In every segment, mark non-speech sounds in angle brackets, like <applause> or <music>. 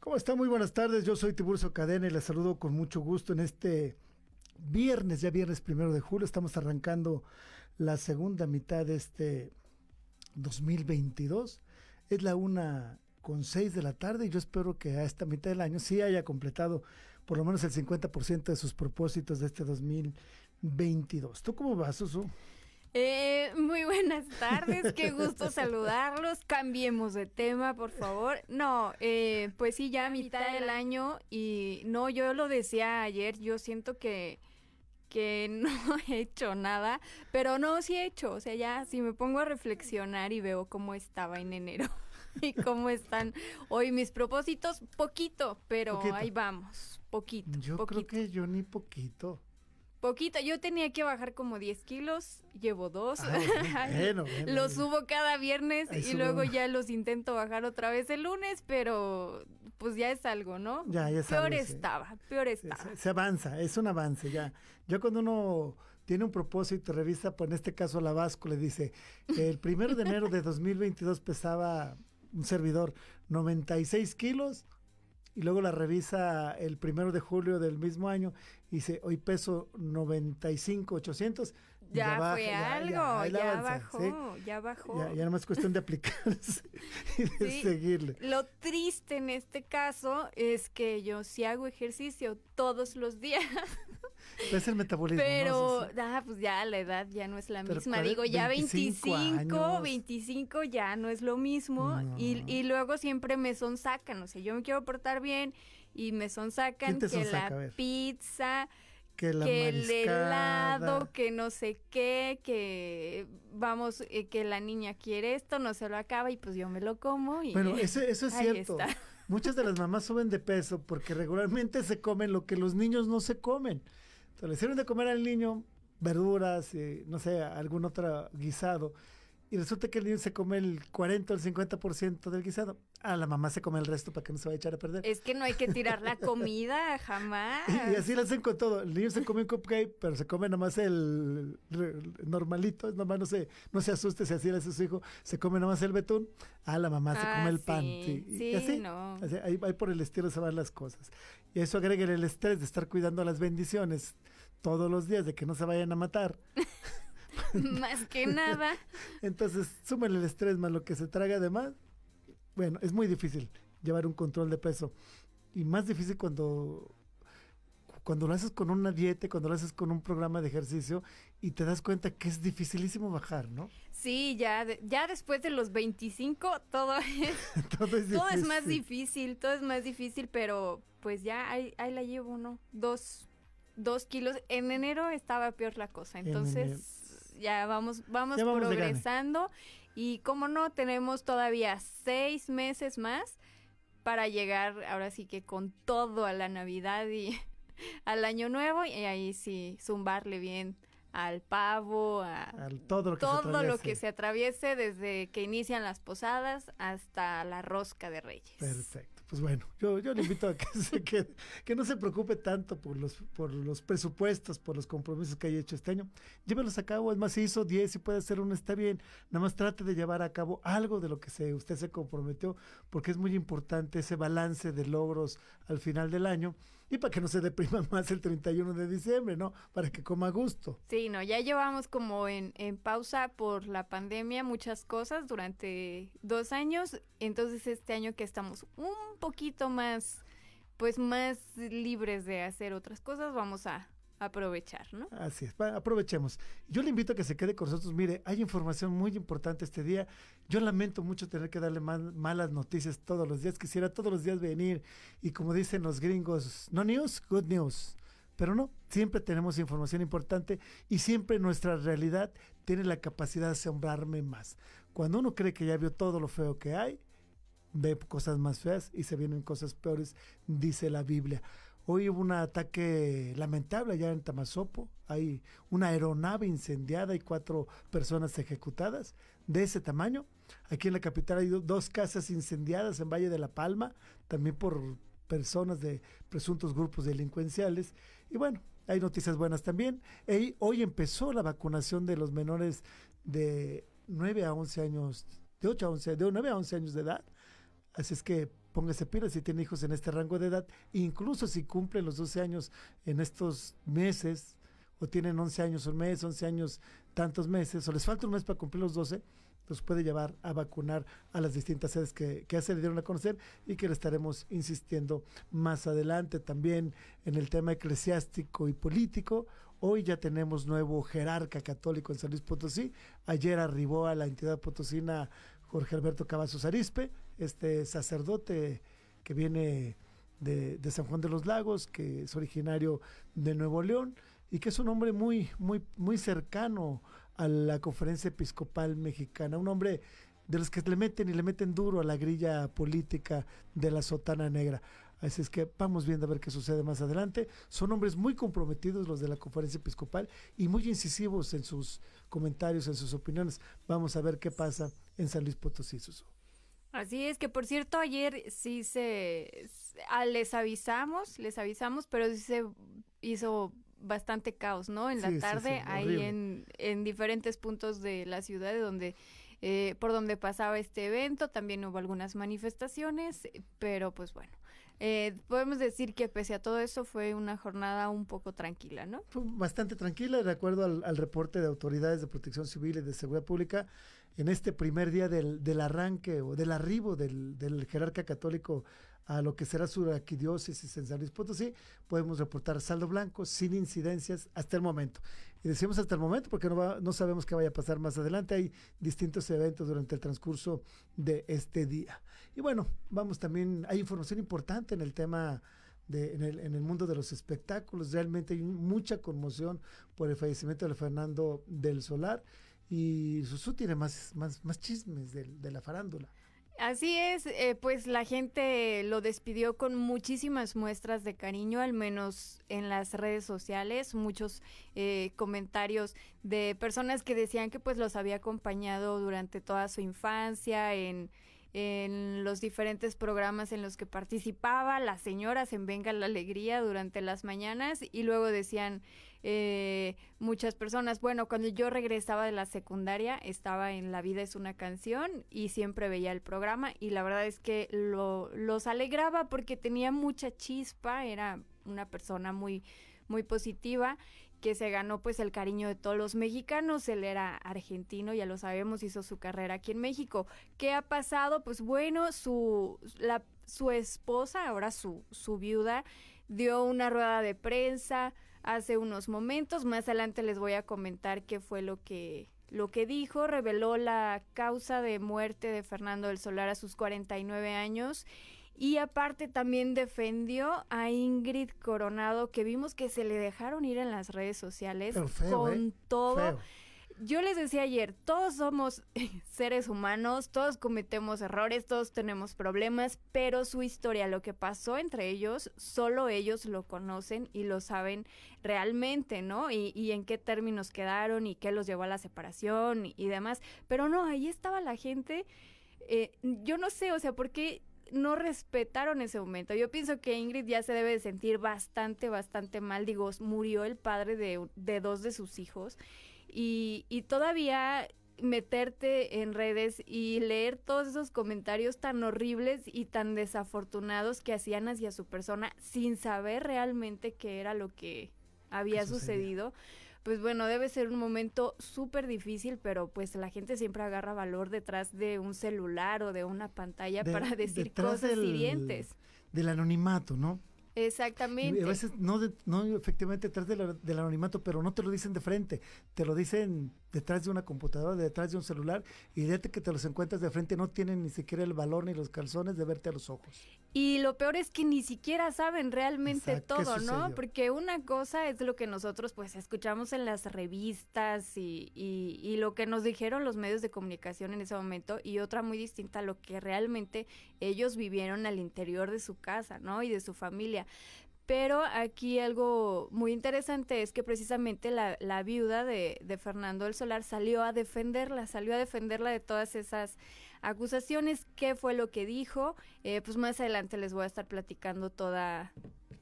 ¿Cómo está? Muy buenas tardes. Yo soy Tiburcio Cadena y les saludo con mucho gusto en este viernes, ya viernes primero de julio. Estamos arrancando la segunda mitad de este 2022. Es la una con seis de la tarde y yo espero que a esta mitad del año sí haya completado por lo menos el 50% de sus propósitos de este 2022. ¿Tú cómo vas, Susu? Eh, muy buenas tardes, qué gusto saludarlos. Cambiemos de tema, por favor. No, eh, pues sí, ya a mitad del año y no, yo lo decía ayer, yo siento que que <laughs> no he hecho nada, pero no, sí he hecho, o sea, ya si me pongo a reflexionar y veo cómo estaba en enero <laughs> y cómo están hoy mis propósitos, poquito, pero ahí vamos, poquito. Yo creo que yo ni poquito. Poquito, yo tenía que bajar como 10 kilos, llevo dos. Ah, <laughs> los subo cada viernes y luego ya los intento bajar otra vez el lunes, pero pues ya es algo, ¿no? Ya, ya Peor estaba, peor estaba. Se, avanza, es un avance ya. Ya cuando uno tiene un propósito, revisa, pues en este caso la Vasco le dice, el primero de enero de 2022 pesaba un servidor 96 kilos, y luego la revisa el primero de julio del mismo año y dice, hoy peso 95, 800. Ya, ya fue algo, ya, bajó, ya bajó. Ya, no más cuestión de aplicarse <laughs> y de seguirle. Lo triste en este caso es que yo sí hago ejercicio todos los días. <laughs> <laughs> Es el metabolismo. Pero, ah, pues ya la edad ya no es la misma. Digo, ya 25, 25, ya no es lo mismo. Y, y, luego siempre me sonsacan. O sea, yo me quiero portar bien y me sonsacan que la pizza que, el helado, que no sé qué, que vamos, eh, que la niña quiere esto, no se lo acaba y pues yo me lo como. Y bueno, eso, eso es <laughs> cierto. Muchas de las mamás suben de peso porque regularmente se comen lo que los niños no se comen. Entonces le sirven de comer al niño verduras, y, no sé, algún otro guisado y resulta que el niño se come el 40 o el 50% del guisado. A la mamá se come el resto para que no se vaya a echar a perder. Es que no hay que tirar la <laughs> comida, jamás. Y, así lo hacen con todo. El niño se come un cupcake, pero se come nomás el, normalito. Nomás no se, no se asuste si así le hace su hijo. Se come nomás el betún. A la mamá se come ah, el pan. Sí, y así, no. ahí, por el estilo se van las cosas. Y eso agrega el estrés de estar cuidando las bendiciones todos los días, de que no se vayan a matar. <laughs> más que nada. <laughs> Entonces, súmale el estrés más lo que se traga además. Bueno, es muy difícil llevar un control de peso. Y más difícil cuando cuando lo haces con una dieta, cuando lo haces con un programa de ejercicio y te das cuenta que es dificilísimo bajar, ¿no? Sí, ya, ya después de los 25 todo es, <laughs> todo, es todo es más difícil, todo es más difícil, pero pues ya ahí, ahí la llevo, ¿no? Dos, dos kilos. En enero estaba peor la cosa, entonces ya vamos, vamos, progresando y como no, tenemos todavía seis meses más para llegar ahora sí que con todo a la Navidad y <laughs> al Año Nuevo y ahí sí zumbarle bien al pavo, a todo, lo que, todo lo que se atraviese desde que inician las posadas hasta la rosca de Reyes. Perfecto pues bueno, yo, yo le invito a que, <laughs> se que no se preocupe tanto por los, por los presupuestos, por los compromisos que haya hecho este año. Llévelos a cabo, es más, si hizo 10 y puede hacer uno, está bien. Nada más trate de llevar a cabo algo de lo que se, usted se comprometió, porque es muy importante ese balance de logros al final del año y para que no se deprima <laughs> más el 31 de diciembre, ¿no? Para que coma a gusto. Sí, no, ya llevamos como en, en pausa por la pandemia muchas cosas durante dos años, entonces este año que estamos un poquito más, pues más libres de hacer otras cosas, vamos a, aprovechar, ¿no? Así es, aprovechemos. Yo le invito a que se quede con nosotros. Mire, hay información muy importante este día. Yo lamento mucho tener que darle malas noticias todos los días. Quisiera todos los días venir y como dicen los gringos, no news, good news. Pero no, siempre tenemos información importante y siempre nuestra realidad tiene la capacidad de asombrarme más. Cuando uno cree que ya vio todo lo feo que hay, ve cosas más feas y se vienen cosas peores, dice la Biblia. Hoy hubo un ataque lamentable allá en Tamazopo. Hay una aeronave incendiada y cuatro personas ejecutadas de ese tamaño. Aquí en la capital hay dos casas incendiadas en Valle de la Palma, también por personas de presuntos grupos delincuenciales. Y bueno, hay noticias buenas también. hoy empezó la vacunación de los menores de 9 a 11 años, de 8 a 11, de 9 a 11 años de edad. Así es que póngase pila si tiene hijos en este rango de edad, incluso si cumplen los 12 años en estos meses, o tienen 11 años un mes, 11 años tantos meses, o les falta un mes para cumplir los 12, los puede llevar a vacunar a las distintas sedes que, que ya se le dieron a conocer y que le estaremos insistiendo más adelante también en el tema eclesiástico y político. Hoy ya tenemos nuevo jerarca católico en San Luis Potosí. Ayer arribó a la entidad potosina Jorge Alberto Cavazos Arispe, este sacerdote que viene de, San Juan de los Lagos, que es originario de Nuevo León y que es un hombre muy, muy, muy cercano a la conferencia episcopal mexicana, un hombre de los que le meten y le meten duro a la grilla política de la sotana negra. Así es que vamos viendo a ver qué sucede más adelante. Son hombres muy comprometidos los de la conferencia episcopal y muy incisivos en sus comentarios, en sus opiniones. Vamos a ver qué pasa en San Luis Potosí, Así es que, por cierto, ayer sí se, ah, les avisamos, les avisamos, pero sí se hizo bastante caos, ¿no? En la tarde, ahí en, en diferentes puntos de la ciudad donde eh, por donde pasaba este evento. También hubo algunas manifestaciones, pero pues bueno. Eh, podemos decir que pese a todo eso fue una jornada un poco tranquila, ¿no? Fue bastante tranquila, de acuerdo al, al reporte de autoridades de protección civil y de seguridad pública en este primer día del, del arranque o del arribo del, del, jerarca católico a lo que será su arquidiócesis en San Luis Potosí, podemos reportar saldo blanco sin incidencias hasta el momento. Y decimos hasta el momento porque no, no sabemos qué vaya a pasar más adelante. Hay distintos eventos durante el transcurso de este día. Y bueno, vamos también, hay información importante en el tema de, en, el, en el mundo de los espectáculos. Realmente hay mucha conmoción por el fallecimiento de Fernando del Solar y Susu tiene más, más, más chismes de, de la farándula. Así es, eh, pues la gente lo despidió con muchísimas muestras de cariño, al menos en las redes sociales, muchos eh, comentarios de personas que decían que pues los había acompañado durante toda su infancia en en los diferentes programas en los que participaba, las señoras en Venga la Alegría durante las mañanas y luego decían eh, muchas personas, bueno, cuando yo regresaba de la secundaria estaba en La vida es una canción y siempre veía el programa y la verdad es que lo, los alegraba porque tenía mucha chispa, era una persona muy, muy positiva que se ganó pues el cariño de todos los mexicanos. Él era argentino, ya lo sabemos, hizo su carrera aquí en México. ¿Qué ha pasado? Pues bueno, su, la, su esposa, ahora su, su viuda, dio una rueda de prensa hace unos momentos. Más adelante les voy a comentar qué fue lo que lo que dijo, reveló la causa de muerte de Fernando del Solar a sus 49 años y aparte también defendió a Ingrid Coronado, que vimos que se le dejaron ir en las redes sociales con ¿eh? todo. Yo les decía ayer, todos somos <laughs> seres humanos, todos cometemos errores, todos tenemos problemas, pero su historia, lo que pasó entre ellos, solo ellos lo conocen y lo saben realmente, ¿no? Y, y en qué términos quedaron y qué los llevó a la separación y, demás. Pero no, ahí estaba la gente. Eh, yo no sé, o sea, ¿por qué no respetaron ese momento. Yo pienso que Ingrid ya se debe de sentir bastante, bastante mal. Digo, murió el padre de dos de sus hijos y, y todavía meterte en redes y leer todos esos comentarios tan horribles y tan desafortunados que hacían hacia su persona sin saber realmente qué era lo que había sucedido pues bueno, debe ser un momento súper difícil, pero pues la gente siempre agarra valor detrás de un celular o de una pantalla para <laughs> decir cosas hirientes. Del anonimato, ¿no? Exactamente. a veces no, no efectivamente detrás del anonimato, pero no te lo dicen de frente, te lo dicen detrás de una computadora, detrás de un celular, y fíjate que te los encuentras de frente, no tienen ni siquiera el valor ni los calzones de verte a los ojos. Y lo peor es que ni siquiera saben realmente todo, ¿no? Porque una cosa es lo que nosotros pues escuchamos en las revistas y, y, y lo que nos dijeron los medios de comunicación en ese momento, y otra muy distinta a lo que realmente ellos vivieron al interior de su casa, ¿no? Y de su familia. Pero aquí algo muy interesante es que precisamente la, viuda de, de, Fernando del Solar salió a defenderla, salió a defenderla de todas esas acusaciones. ¿Qué fue lo que dijo? Eh, pues más adelante les voy a estar platicando toda,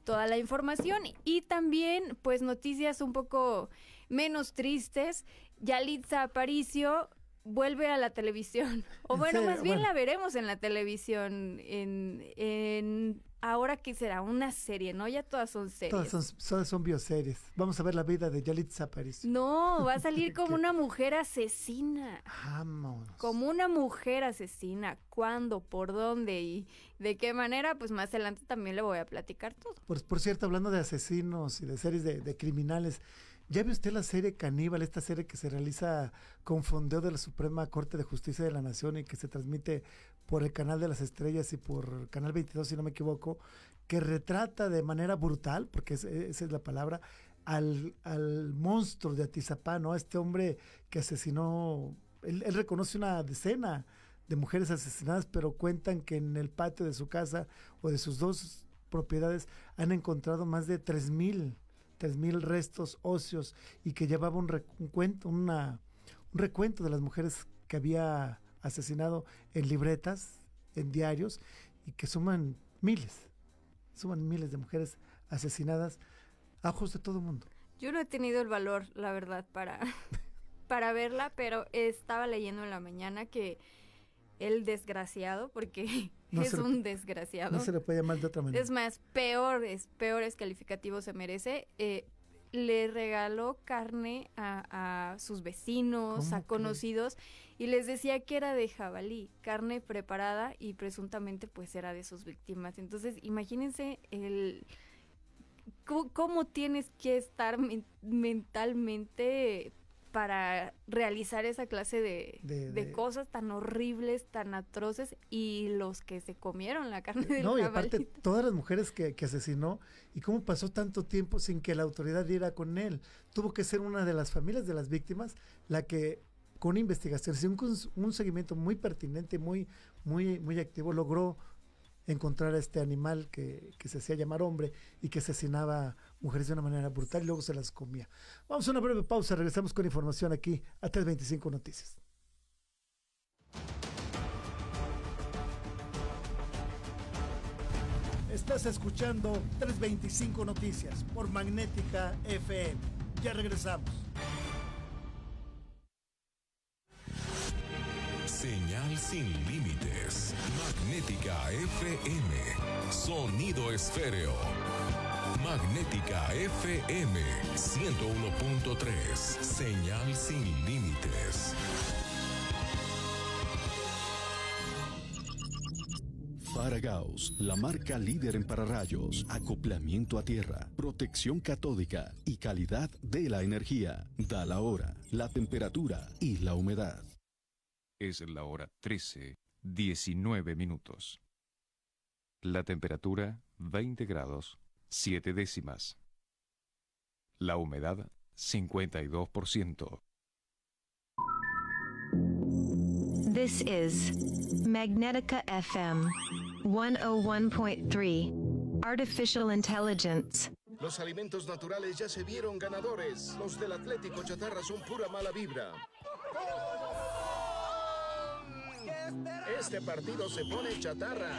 toda la información. Y también, pues noticias un poco menos tristes. Yalitza Aparicio vuelve a la televisión. <laughs> O bueno, más bien la veremos en la televisión en, en ahora que será una serie, ¿no? Ya todas son series. Todas son, son, bioseries. Vamos a ver la vida de Yalitza Aparicio. No, va a salir <laughs> como una mujer asesina. Vamos. Como una mujer asesina. ¿Cuándo? ¿Por dónde? ¿Y de qué manera? Pues más adelante también le voy a platicar todo. Por, por cierto, hablando de asesinos y de series de, de criminales, ¿Ya vio usted la serie Caníbal, esta serie que se realiza con fondeo de la Suprema Corte de Justicia de la Nación y que se transmite por el canal de las estrellas y por Canal 22, si no me equivoco, que retrata de manera brutal, porque esa es la palabra, al, al monstruo de Atizapán, ¿no? Este hombre que asesinó, él, reconoce una decena de mujeres asesinadas, pero cuentan que en el patio de su casa o de sus dos propiedades han encontrado más de tres mil, restos óseos y que llevaba un, recuento, una, un recuento de las mujeres que había asesinado en libretas, en diarios, y que suman miles, suman miles de mujeres asesinadas a ojos de todo el mundo. Yo no he tenido el valor, la verdad, para, <laughs> para verla, pero estaba leyendo en la mañana que el desgraciado, porque <laughs> es un desgraciado. No se le puede llamar de otra manera. Es más, peores, peores calificativos se merece. Eh, le regaló carne a, a sus vecinos, a conocidos, y les decía que era de jabalí, carne preparada y presuntamente pues era de sus víctimas. Entonces, imagínense el cómo, tienes que estar mentalmente para realizar esa clase de, de, cosas tan horribles, tan atroces y los que se comieron la carne del No, y aparte todas las mujeres que, que, asesinó y cómo pasó tanto tiempo sin que la autoridad diera con él. Tuvo que ser una de las familias de las víctimas la que con investigación, un, un seguimiento muy pertinente, muy, muy, muy activo, logró encontrar a este animal que, que, se hacía llamar hombre y que asesinaba mujeres de una manera brutal y luego se las comía. Vamos a una breve pausa, regresamos con información aquí a 325 Noticias. Estás escuchando 325 Noticias por Magnética FM. Ya regresamos. Señal sin límites. Magnética FM. Sonido esféreo. Magnética FM 101.3. Señal sin límites. Faragaos, la marca líder en pararrayos, acoplamiento a tierra, protección catódica y calidad de la energía. Da la hora, la temperatura y la humedad. Es la hora 13, 19 minutos. La temperatura 20 grados, 7 décimas. La humedad 52%. This is Magnetica FM 101.3 Artificial Intelligence. Los alimentos naturales ya se vieron ganadores. Los del Atlético Chatarra son pura mala vibra. Este partido se pone chatarra.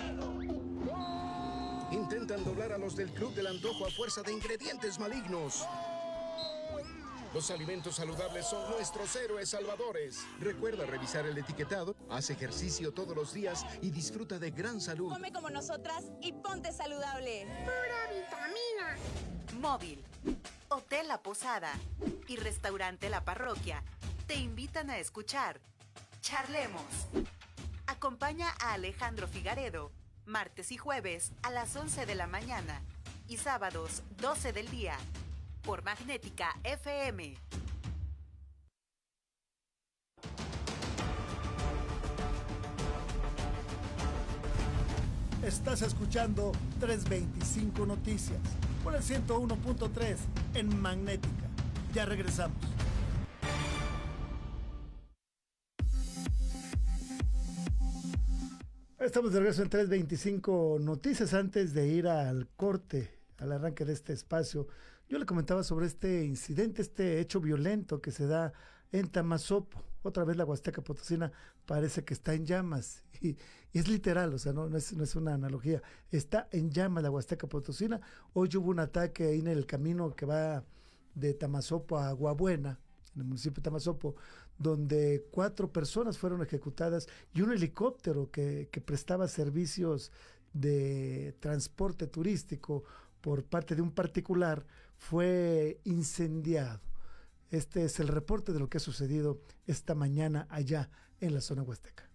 Intentan doblar a los del Club del Antojo a fuerza de ingredientes malignos. Los alimentos saludables son nuestros héroes salvadores. Recuerda revisar el etiquetado, haz ejercicio todos los días y disfruta de gran salud. Come como nosotras y ponte saludable. Pura vitamina. Móvil, Hotel La Posada y Restaurante La Parroquia te invitan a escuchar Charlemos. Acompaña a Alejandro Figaredo martes y jueves a las 11 de la mañana y sábados 12 del día por Magnética FM. Estás escuchando 325 Noticias por el 101.3 en Magnética. Ya regresamos. Estamos de regreso en 325 Noticias antes de ir al corte, al arranque de este espacio. Yo le comentaba sobre este incidente, este hecho violento que se da en Tamazopo. Otra vez la Huasteca Potosina parece que está en llamas. <laughs> Y, es literal, o sea, no, es, no es una analogía. Está en llamas la Huasteca Potosina. Hoy hubo un ataque ahí en el camino que va de Tamazopo a Aguabuena, en el municipio de Tamazopo, donde cuatro personas fueron ejecutadas y un helicóptero que, prestaba servicios de transporte turístico por parte de un particular fue incendiado. Este es el reporte de lo que ha sucedido esta mañana allá en la zona huasteca.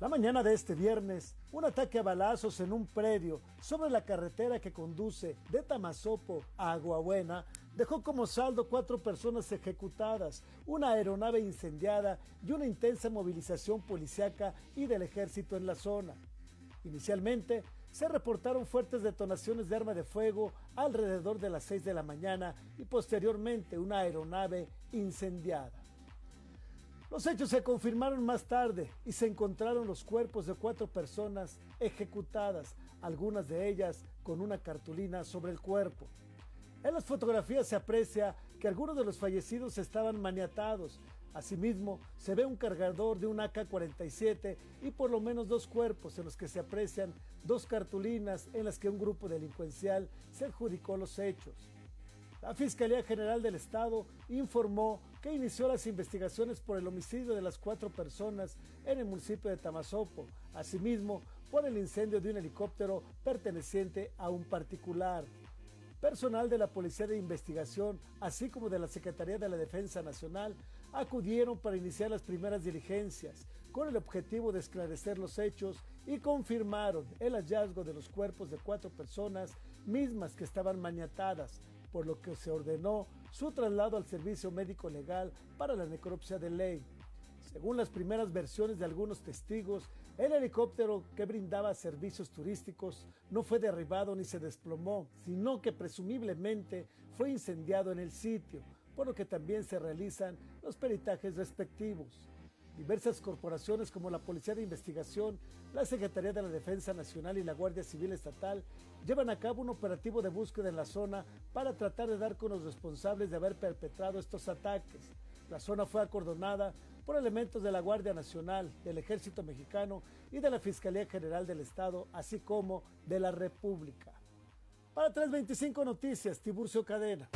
La mañana de este viernes, un ataque a balazos en un predio sobre la carretera que conduce de Tamazopo a Aguabuena dejó como saldo cuatro personas ejecutadas, una aeronave incendiada y una intensa movilización policiaca y del ejército en la zona. Inicialmente, se reportaron fuertes detonaciones de arma de fuego alrededor de las 6 de la mañana y posteriormente una aeronave incendiada. Los hechos se confirmaron más tarde y se encontraron los cuerpos de cuatro personas ejecutadas, algunas de ellas con una cartulina sobre el cuerpo. En las fotografías se aprecia que algunos de los fallecidos estaban maniatados, Asimismo, se ve un cargador de un AK-47 y por lo menos dos cuerpos en los que se aprecian dos cartulinas en las que un grupo delincuencial se adjudicó los hechos. La Fiscalía General del Estado informó que inició las investigaciones por el homicidio de las cuatro personas en el municipio de Tamazopo, asimismo por el incendio de un helicóptero perteneciente a un particular. Personal de la Policía de Investigación, así como de la Secretaría de la Defensa Nacional, acudieron para iniciar las primeras diligencias con el objetivo de esclarecer los hechos y confirmaron el hallazgo de los cuerpos de cuatro personas mismas que estaban maniatadas, por lo que se ordenó su traslado al servicio médico legal para la necropsia de ley. Según las primeras versiones de algunos testigos, el helicóptero que brindaba servicios turísticos no fue derribado ni se desplomó, sino que presumiblemente fue incendiado en el sitio, por lo que también se realizan los peritajes respectivos. Diversas corporaciones como la Policía de Investigación, la Secretaría de la Defensa Nacional y la Guardia Civil Estatal llevan a cabo un operativo de búsqueda en la zona para tratar de dar con los responsables de haber perpetrado estos ataques. La zona fue acordonada por elementos de la Guardia Nacional, del Ejército Mexicano y de la Fiscalía General del Estado, así como de la República. Para 325 Noticias, Tiburcio Cadena.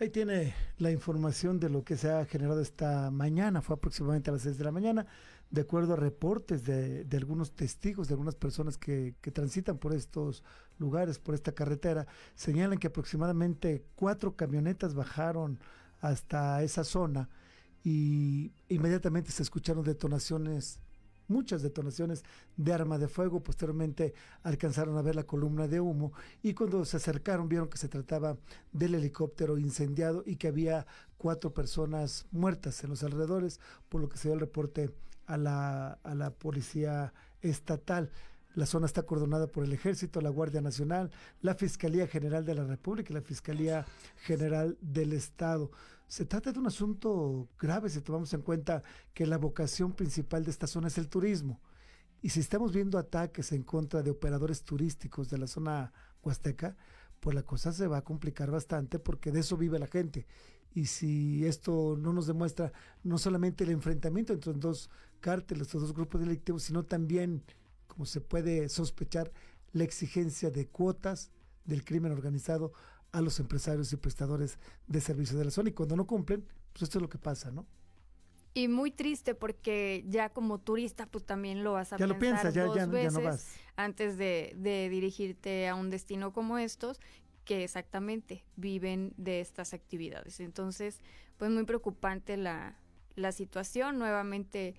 Ahí tiene la información de lo que se ha generado esta mañana, fue aproximadamente a las 6 de la mañana, de acuerdo a reportes de, algunos testigos, de algunas personas que, que, transitan por estos lugares, por esta carretera, señalan que aproximadamente cuatro camionetas bajaron hasta esa zona y inmediatamente se escucharon detonaciones muchas detonaciones de arma de fuego. Posteriormente alcanzaron a ver la columna de humo y cuando se acercaron vieron que se trataba del helicóptero incendiado y que había cuatro personas muertas en los alrededores, por lo que se dio el reporte a la, a la policía estatal. La zona está coordonada por el Ejército, la Guardia Nacional, la Fiscalía General de la República y la Fiscalía General del Estado. Se trata de un asunto grave si tomamos en cuenta que la vocación principal de esta zona es el turismo. Y si estamos viendo ataques en contra de operadores turísticos de la zona huasteca, pues la cosa se va a complicar bastante porque de eso vive la gente. Y si esto no nos demuestra no solamente el enfrentamiento entre dos cárteles, estos dos grupos delictivos, sino también, como se puede sospechar, la exigencia de cuotas, del crimen organizado a los empresarios y prestadores de servicios de la zona y cuando no cumplen, pues esto es lo que pasa, ¿no? Y muy triste porque ya como turista pues también lo vas a ya pensar lo piensas, ya, dos ya, veces ya no vas. antes de, de dirigirte a un destino como estos que exactamente viven de estas actividades. Entonces, pues muy preocupante la, la situación. Nuevamente,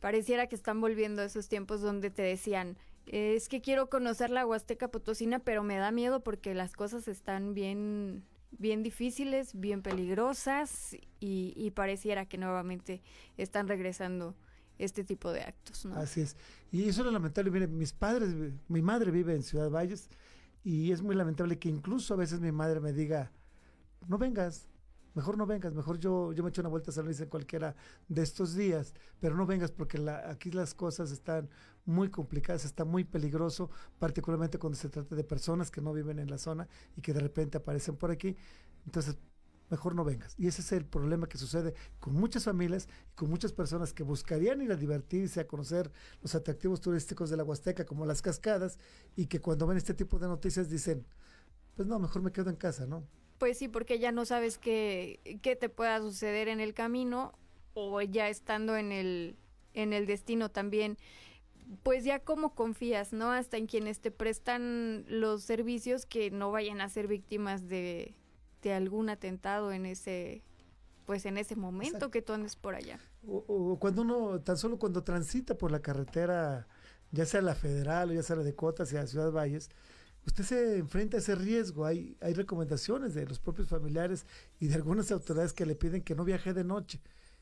pareciera que están volviendo a esos tiempos donde te decían, es que quiero conocer la Huasteca Potosina, pero me da miedo porque las cosas están bien bien difíciles, bien peligrosas y, pareciera que nuevamente están regresando este tipo de actos. Así es. Y eso es lamentable. Miren, mis padres, mi madre vive en Ciudad Valles y es muy lamentable que incluso a veces mi madre me diga, no vengas, mejor no vengas, mejor yo, yo me echo una vuelta a San Luis en cualquiera de estos días, pero no vengas porque la, aquí las cosas están muy complicadas, está muy peligroso, particularmente cuando se trata de personas que no viven en la zona y que de repente aparecen por aquí. Entonces, mejor no vengas. Y ese es el problema que sucede con muchas familias y con muchas personas que buscarían ir a divertirse, a conocer los atractivos turísticos de la Huasteca, como las cascadas, y que cuando ven este tipo de noticias dicen, pues no, mejor me quedo en casa, ¿no? Pues sí, porque ya no sabes qué, qué te pueda suceder en el camino o ya estando en el, en el destino también pues ya como confías, ¿no? Hasta en quienes te prestan los servicios que no vayan a ser víctimas de, de algún atentado en ese pues en ese momento que tú andes por allá. O, cuando uno, tan solo cuando transita por la carretera, ya sea la federal o ya sea la de Cotas hacia Ciudad Valles, usted se enfrenta a ese riesgo. Hay, hay recomendaciones de los propios familiares y de algunas autoridades que le piden que no viaje de noche.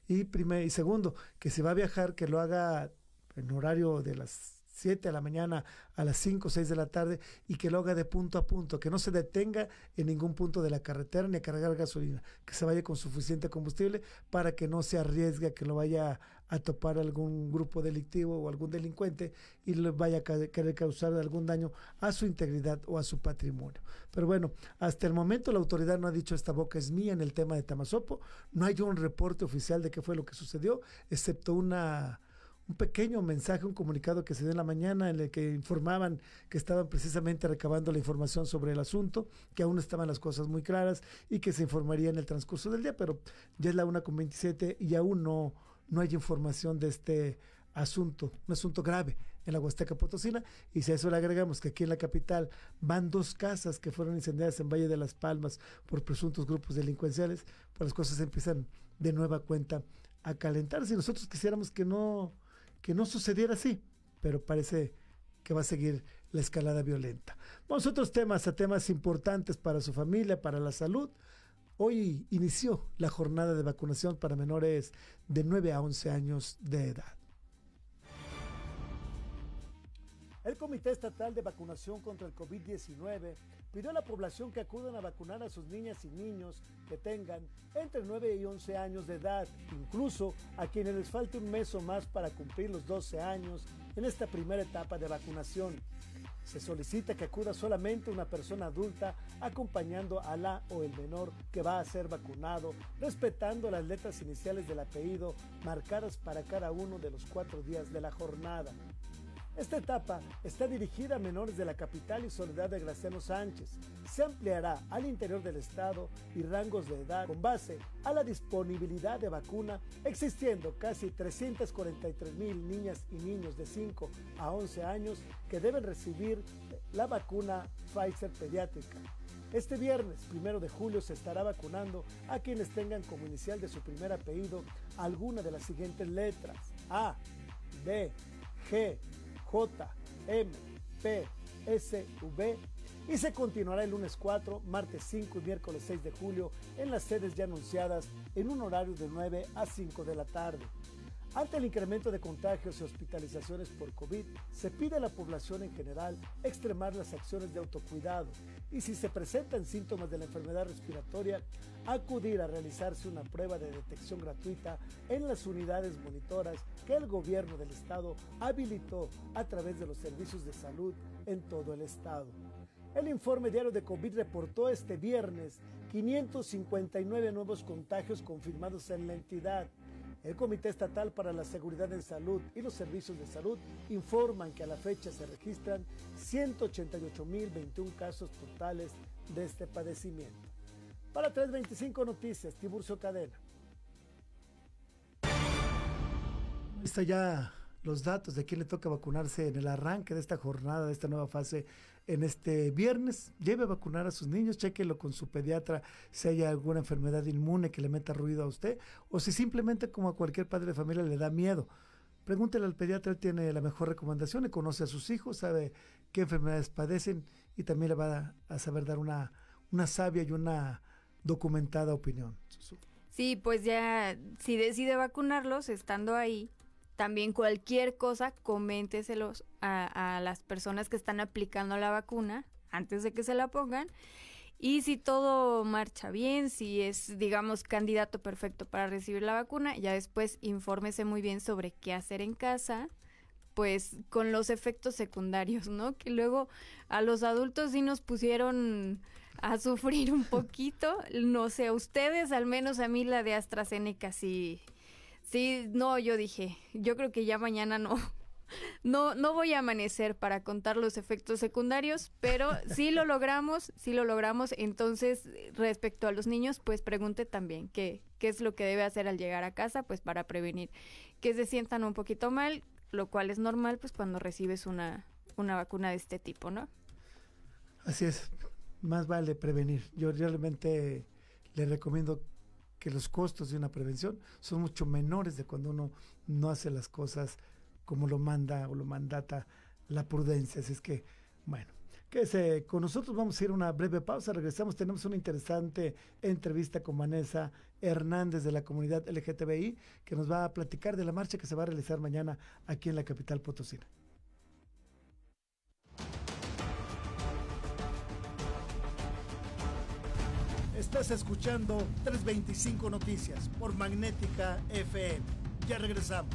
Y, primer, y segundo, que si va a viajar, que lo haga en horario de las 7 de la mañana a las 5 o 6 de la tarde y que lo haga de punto a punto, que no se detenga en ningún punto de la carretera ni a cargar gasolina, que se vaya con suficiente combustible para que no se arriesgue que lo vaya a topar algún grupo delictivo o algún delincuente y le vaya a querer causar algún daño a su integridad o a su patrimonio. Pero bueno, hasta el momento la autoridad no ha dicho esta boca es mía en el tema de Tamazopo, no hay un reporte oficial de qué fue lo que sucedió, excepto una un pequeño mensaje, un comunicado que se dio en la mañana en el que informaban que estaban precisamente recabando la información sobre el asunto, que aún estaban las cosas muy claras y que se informaría en el transcurso del día, pero ya es la una con 27 y aún no, no hay información de este asunto, un asunto grave en la Huasteca Potosina. Y si a eso le agregamos que aquí en la capital van dos casas que fueron incendiadas en Valle de las Palmas por presuntos grupos delincuenciales, pues las cosas empiezan de nueva cuenta a calentarse. Y nosotros quisiéramos que no, que no sucediera así, pero parece que va a seguir la escalada violenta. Vamos a otros temas, a temas importantes para su familia, para la salud. Hoy inició la jornada de vacunación para menores de 9 a 11 años de edad. El Comité Estatal de Vacunación contra el COVID-19 pidió a la población que acudan a vacunar a sus niñas y niños que tengan entre 9 y 11 años de edad, incluso a quienes les falte un mes o más para cumplir los 12 años en esta primera etapa de vacunación. Se solicita que acuda solamente una persona adulta acompañando a la o el menor que va a ser vacunado, respetando las letras iniciales del apellido marcadas para cada uno de los cuatro días de la jornada. Esta etapa está dirigida a menores de la capital y Soledad de Graciano Sánchez. Se ampliará al interior del estado y rangos de edad con base a la disponibilidad de vacuna, existiendo casi 343 mil niñas y niños de 5 a 11 años que deben recibir la vacuna Pfizer pediátrica. Este viernes, primero de julio, se estará vacunando a quienes tengan como inicial de su primer apellido alguna de las siguientes letras: A, B, G, J, M, P, S, V y se continuará el lunes 4, martes 5 y miércoles 6 de julio en las sedes ya anunciadas en un horario de 9 a 5 de la tarde. Ante el incremento de contagios y hospitalizaciones por COVID, se pide a la población en general extremar las acciones de autocuidado y si se presentan síntomas de la enfermedad respiratoria, acudir a realizarse una prueba de detección gratuita en las unidades monitoras que el gobierno del estado habilitó a través de los servicios de salud en todo el estado. El informe diario de COVID reportó este viernes 559 nuevos contagios confirmados en la entidad, El Comité Estatal para la Seguridad en Salud y los Servicios de Salud informan que a la fecha se registran 188.021 casos totales de este padecimiento. Para 325 Noticias, Tiburcio Cadena. Está ya los datos de quién le toca vacunarse en el arranque de esta jornada, de esta nueva fase en este viernes. Lleve a vacunar a sus niños, chequelo con su pediatra si hay alguna enfermedad inmune que le meta ruido a usted o si simplemente como a cualquier padre de familia le da miedo. Pregúntele al pediatra, él tiene la mejor recomendación, le conoce a sus hijos, sabe qué enfermedades padecen y también le va a, saber dar una, una sabia y una documentada opinión. Sí, pues ya si decide vacunarlos estando ahí, también cualquier cosa, coménteselos a, a las personas que están aplicando la vacuna antes de que se la pongan. Y si todo marcha bien, si es, digamos, candidato perfecto para recibir la vacuna, ya después infórmese muy bien sobre qué hacer en casa, pues con los efectos secundarios, ¿no? Que luego a los adultos sí nos pusieron a sufrir un poquito, no sé, ustedes, al menos a mí la de AstraZeneca sí Sí, no, yo dije, yo creo que ya mañana no, <laughs> no, no voy a amanecer para contar los efectos secundarios, pero sí lo logramos, sí lo logramos. Entonces, respecto a los niños, pues pregunte también qué, qué es lo que debe hacer al llegar a casa, pues para prevenir que se sientan un poquito mal, lo cual es normal, pues cuando recibes una, una vacuna de este tipo, ¿no? Así es, más vale prevenir. Yo realmente le recomiendo que los costos de una prevención son mucho menores de cuando uno no hace las cosas como lo manda o lo mandata la prudencia. Así es que, bueno, quédese con nosotros. Vamos a ir a una breve pausa. Regresamos. Tenemos una interesante entrevista con Vanessa Hernández de la comunidad LGTBI que nos va a platicar de la marcha que se va a realizar mañana aquí en la capital Potosina. Estás escuchando 325 Noticias por Magnética FM. Ya regresamos.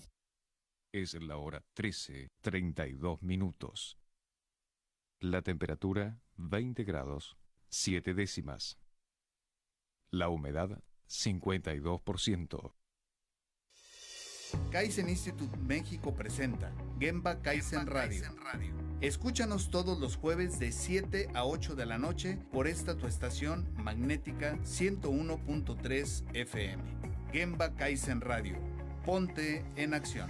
Es la hora 13, 32 minutos. La temperatura 20 grados, 7 décimas. La humedad 52%. Kaizen Institute México presenta Gemba Kaizen Radio. Escúchanos todos los jueves de 7 a 8 de la noche por esta tu estación magnética 101.3 FM. Gemba Kaizen Radio. Ponte en acción.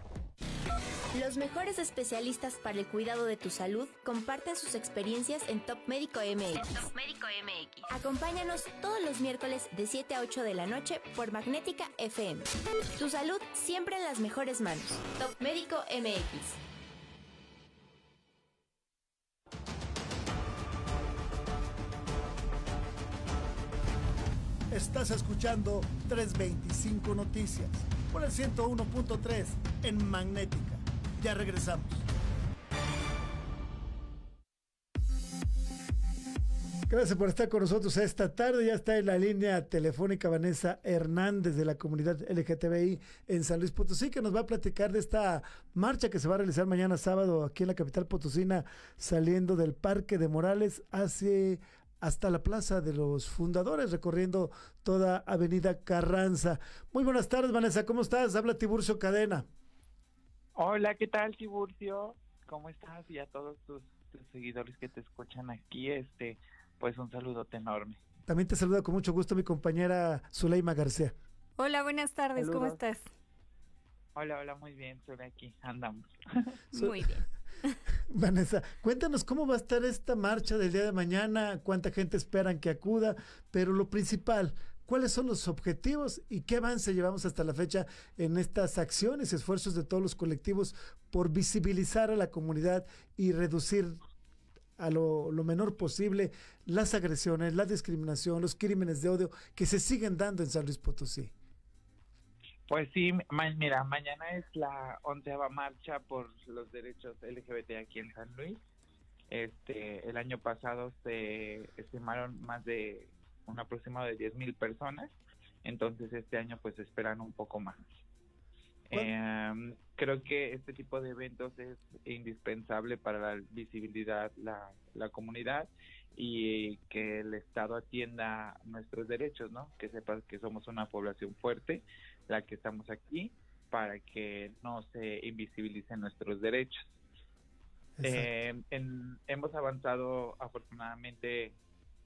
Los mejores especialistas para el cuidado de tu salud comparten sus experiencias en Top Médico MX. Top Médico MX. Acompáñanos todos los miércoles de 7 a 8 de la noche por Magnética FM. Tu salud siempre en las mejores manos. Top Médico MX. Estás escuchando 325 Noticias por el 101.3 en Magnética. Ya regresamos. Gracias por estar con nosotros esta tarde. Ya está en la línea telefónica Vanessa Hernández de la comunidad LGTBI en San Luis Potosí, que nos va a platicar de esta marcha que se va a realizar mañana sábado aquí en la capital potosina, saliendo del Parque de Morales hacia hasta la Plaza de los Fundadores, recorriendo toda Avenida Carranza. Muy buenas tardes, Vanessa, ¿cómo estás? Habla Tiburcio Cadena. Hola, ¿qué tal, Tiburcio? ¿Cómo estás? Y a todos tus, seguidores que te escuchan aquí, este, pues un saludote enorme. También te saluda con mucho gusto mi compañera Zuleima García. Hola, buenas tardes, ¿cómo estás? Hola, hola, muy bien, estoy aquí, andamos. <laughs> muy bien. <laughs> Vanessa, cuéntanos cómo va a estar esta marcha del día de mañana, cuánta gente esperan que acuda, pero lo principal, cuáles son los objetivos y qué avance llevamos hasta la fecha en estas acciones y esfuerzos de todos los colectivos por visibilizar a la comunidad y reducir a lo, menor posible las agresiones, la discriminación, los crímenes de odio que se siguen dando en San Luis Potosí. Pues sí, mira, mañana es la onceava marcha por los derechos LGBT aquí en San Luis. Este, el año pasado se estimaron más de un aproximado de 10 mil personas, entonces este año pues esperan un poco más. Em, creo que este tipo de eventos es indispensable para la visibilidad, la, la comunidad y que el Estado atienda nuestros derechos, ¿no? Que sepa que somos una población fuerte la que estamos aquí para que no se invisibilicen nuestros derechos. Eh, hemos avanzado afortunadamente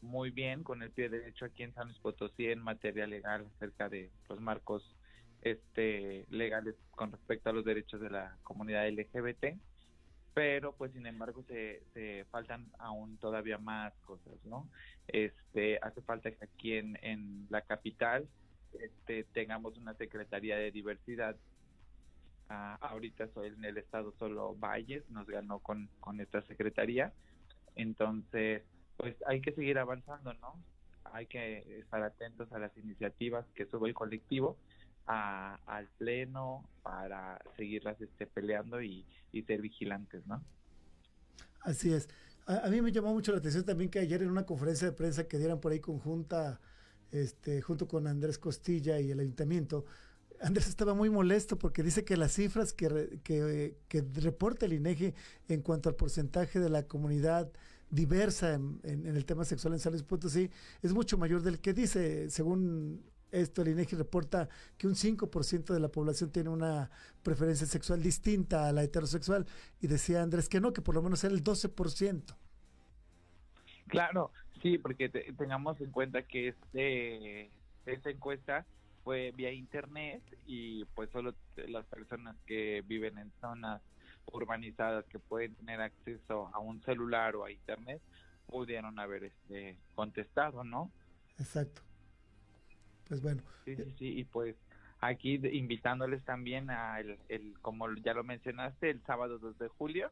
muy bien con el pie derecho aquí en San Luis Potosí en materia legal acerca de los marcos este legales con respecto a los derechos de la comunidad LGBT pero pues sin embargo se, faltan aún todavía más cosas no este hace falta que aquí en, en la capital este, tengamos una Secretaría de Diversidad. Ah, ahorita soy en el estado solo Valles, nos ganó con, con esta secretaría. Entonces, pues hay que seguir avanzando, ¿no? Hay que estar atentos a las iniciativas que sube el colectivo a, al pleno para seguirlas este, peleando y, ser vigilantes, ¿no? Así es. A, a, mí me llamó mucho la atención también que ayer en una conferencia de prensa que dieran por ahí conjunta este, junto con Andrés Costilla y el ayuntamiento, Andrés estaba muy molesto porque dice que las cifras que, que, reporta el INEGI en cuanto al porcentaje de la comunidad diversa en, el tema sexual en San Luis Potosí es mucho mayor del que dice. Según esto, el INEGI reporta que un 5% de la población tiene una preferencia sexual distinta a la heterosexual y decía Andrés que no, que por lo menos era el 12%. Claro, Sí, porque tengamos en cuenta que este esta encuesta fue vía internet y pues solo las personas que viven en zonas urbanizadas que pueden tener acceso a un celular o a internet pudieron haber este contestado, ¿no? Exacto. Pues bueno. Sí, sí, sí, y pues aquí invitándoles también a el, el como ya lo mencionaste, el sábado 2 de julio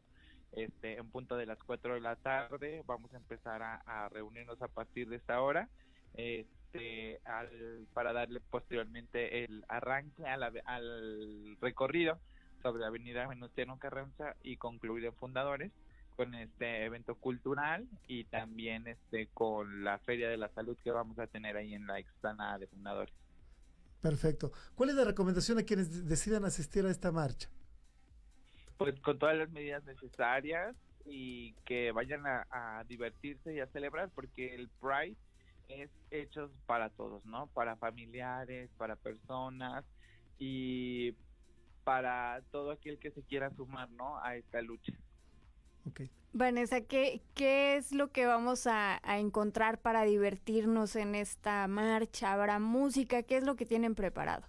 este, en punto de las 4 de la tarde. Vamos a empezar a, reunirnos a partir de esta hora este, para darle posteriormente el arranque al recorrido sobre avenida Venustiano Carranza y concluir en Fundadores con este evento cultural y también este con la Feria de la Salud que vamos a tener ahí en la explanada de Fundadores. Perfecto. ¿Cuál es la recomendación a quienes decidan asistir a esta marcha? pues con todas las medidas necesarias y que vayan a, divertirse y a celebrar porque el Pride es hecho para todos, ¿no? Para familiares, para personas y para todo aquel que se quiera sumar, ¿no? A esta lucha. Okay. Vanessa, ¿qué, ¿qué es lo que vamos a, a, encontrar para divertirnos en esta marcha? ¿Habrá música? ¿Qué es lo que tienen preparado?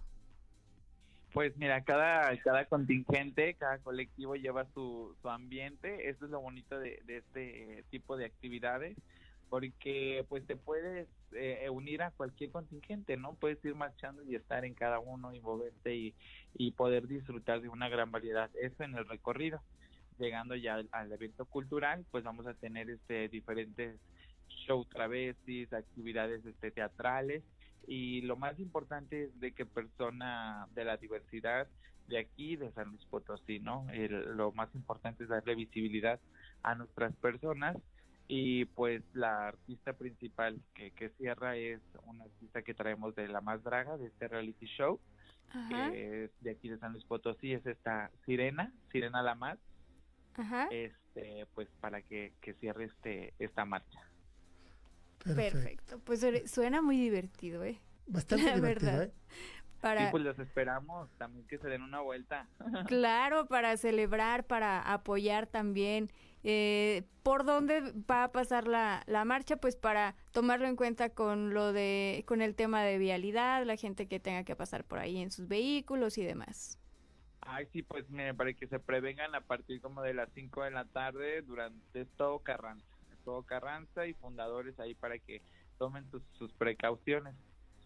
Pues mira, cada, cada contingente, cada colectivo lleva su, su ambiente. Esto es lo bonito de, de este tipo de actividades porque pues te puedes eh, unir a cualquier contingente, ¿no? Puedes ir marchando y estar en cada uno y moverte y, poder disfrutar de una gran variedad. Eso en el recorrido. Llegando ya al, evento cultural, pues vamos a tener este diferentes show travestis, actividades este teatrales y lo más importante es de que persona de la diversidad de aquí de San Luis Potosí, ¿no? lo más importante es darle visibilidad a nuestras personas y pues la artista principal que, que cierra es una artista que traemos de La Más Draga, de este reality show, que es de aquí de San Luis Potosí, es esta Sirena, Sirena La Más, este pues para que, que cierre este esta marcha. Perfecto. pues suena muy divertido, ¿eh? Bastante divertido, verdad. ¿eh? Para... pues los esperamos también que se den una vuelta. Claro, para celebrar, para apoyar también eh, ¿Por dónde va a pasar la, la marcha? Pues para tomarlo en cuenta con lo de, con el tema de vialidad, la gente que tenga que pasar por ahí en sus vehículos y demás. Ay, sí, pues mire, para que se prevengan a partir como de las 5 de la tarde durante todo Carranza, todo Carranza y fundadores ahí para que tomen sus, sus precauciones.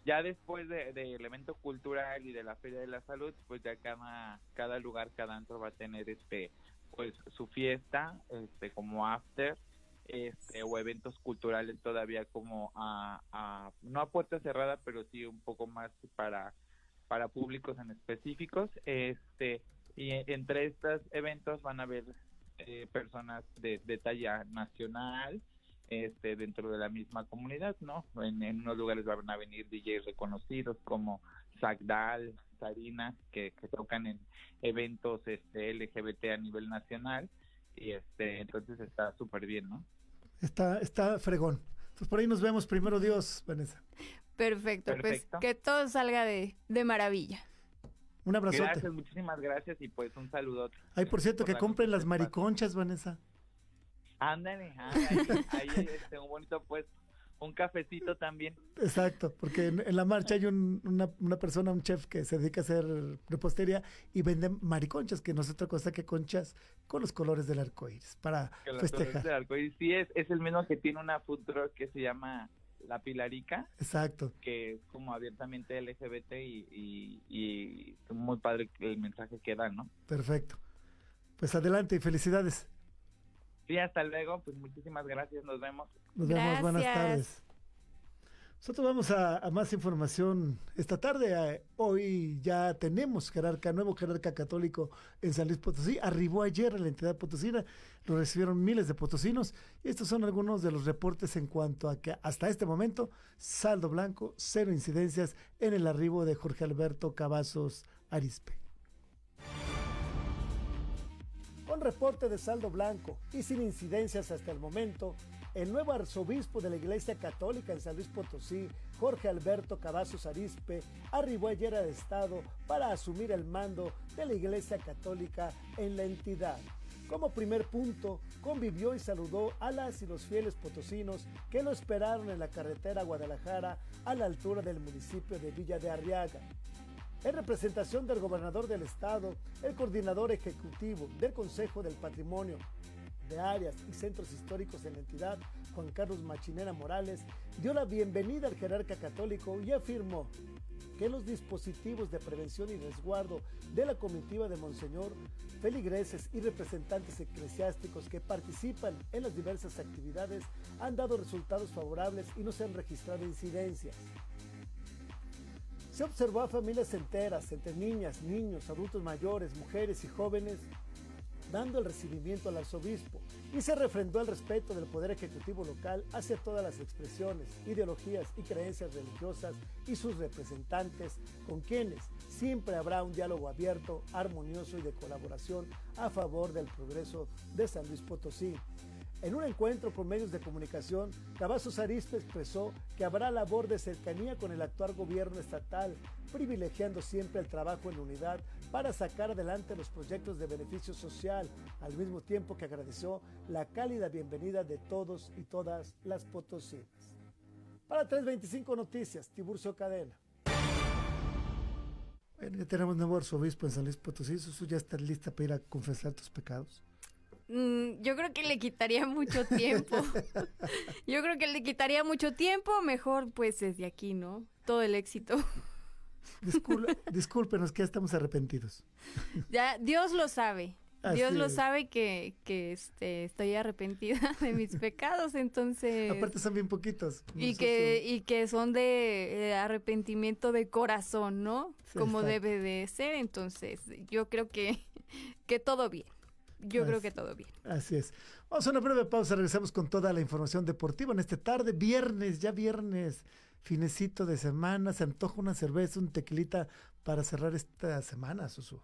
Ya después del de, evento cultural y de la Feria de la Salud, pues ya cada, cada lugar, cada antro va a tener este pues su fiesta este como after este, o eventos culturales todavía como a, no a puerta cerrada pero sí un poco más para para públicos en específicos. Este y entre estos eventos van a haber eh, personas de, de, talla nacional este dentro de la misma comunidad no en, en unos lugares van a venir DJs reconocidos como Sagdal Sarina que, tocan en eventos este LGBT a nivel nacional y este entonces está súper bien, ¿no? Está está fregón. Entonces por ahí nos vemos primero Dios, Vanessa. Perfecto, pues que todo salga de, de maravilla. Un abrazote. Gracias, muchísimas gracias y pues un saludote. Ay, por cierto, que compren las mariconchas, Vanessa. Ándale, ahí, ahí este, un bonito puesto un cafecito también. Exacto, porque en, la marcha hay una, una, persona, un chef que se dedica a hacer repostería y vende mariconchas, que no es otra cosa que conchas con los colores del arco iris para festejar. Sí, es, es el mismo que tiene una food truck que se llama La Pilarica. Exacto. Que es como abiertamente LGBT y, y, y muy padre el mensaje que da, ¿no? Perfecto. Pues adelante y felicidades. Sí, hasta luego. Pues muchísimas gracias. Nos vemos. Nos vemos. Buenas tardes. Nosotros vamos a, más información esta tarde. Eh, hoy ya tenemos jerarca, nuevo jerarca católico en San Luis Potosí. Arribó ayer a la entidad potosina, lo recibieron miles de potosinos. Estos son algunos de los reportes en cuanto a que hasta este momento, saldo blanco, cero incidencias en el arribo de Jorge Alberto Cavazos Arispe. Reporte de saldo blanco y sin incidencias hasta el momento, el nuevo arzobispo de la Iglesia Católica en San Luis Potosí, Jorge Alberto Cavazos Arispe, arribó ayer al Estado para asumir el mando de la Iglesia Católica en la entidad. Como primer punto, convivió y saludó a las y los fieles potosinos que lo esperaron en la carretera Guadalajara a la altura del municipio de Villa de Arriaga. En representación del gobernador del estado, el coordinador ejecutivo del Consejo del Patrimonio de Áreas y Centros Históricos en la entidad, Juan Carlos Machinera Morales, dio la bienvenida al jerarca católico y afirmó que los dispositivos de prevención y resguardo de la comitiva de Monseñor, feligreses y representantes eclesiásticos que participan en las diversas actividades han dado resultados favorables y no se han registrado incidencias. Se observó a familias enteras, entre niñas, niños, adultos mayores, mujeres y jóvenes, dando el recibimiento al arzobispo y se refrendó el respeto del Poder Ejecutivo local hacia todas las expresiones, ideologías y creencias religiosas y sus representantes, con quienes siempre habrá un diálogo abierto, armonioso y de colaboración a favor del progreso de San Luis Potosí. En un encuentro con medios de comunicación, Cavazos Arispe expresó que habrá labor de cercanía con el actual gobierno estatal, privilegiando siempre el trabajo en unidad para sacar adelante los proyectos de beneficio social, al mismo tiempo que agradeció la cálida bienvenida de todos y todas las potosinas. Para 325 Noticias, Tiburcio Cadena. Bueno, ya tenemos nuevo arzobispo en San Luis Potosí. ¿Tú ya estás lista para ir a confesar tus pecados? Mm, yo creo que le quitaría mucho tiempo. <laughs> yo creo que le quitaría mucho tiempo. Mejor, pues, desde aquí, ¿no? Todo el éxito. <laughs> discúlpenos que ya estamos arrepentidos. <laughs> Ya, Dios lo sabe. Dios lo sabe que, que este, estoy arrepentida de mis pecados, entonces... Aparte son bien poquitos. Y que, y que son de arrepentimiento de corazón, ¿no? Como debe de ser, entonces yo creo que, que todo bien. Yo creo que todo bien. Así es. Vamos a una breve pausa, regresamos con toda la información deportiva en esta tarde, viernes, ya viernes, finecito de semana, se antoja una cerveza, un tequilita para cerrar esta semana, Susu.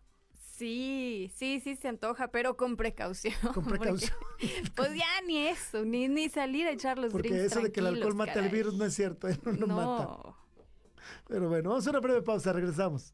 Sí, sí, sí se antoja, pero con precaución. Con precaución. <laughs> pues ya ni eso, ni, ni salir a echar los Porque eso de que el alcohol mata el virus no es cierto, <laughs> no lo no. mata. Pero bueno, vamos a una breve pausa, regresamos.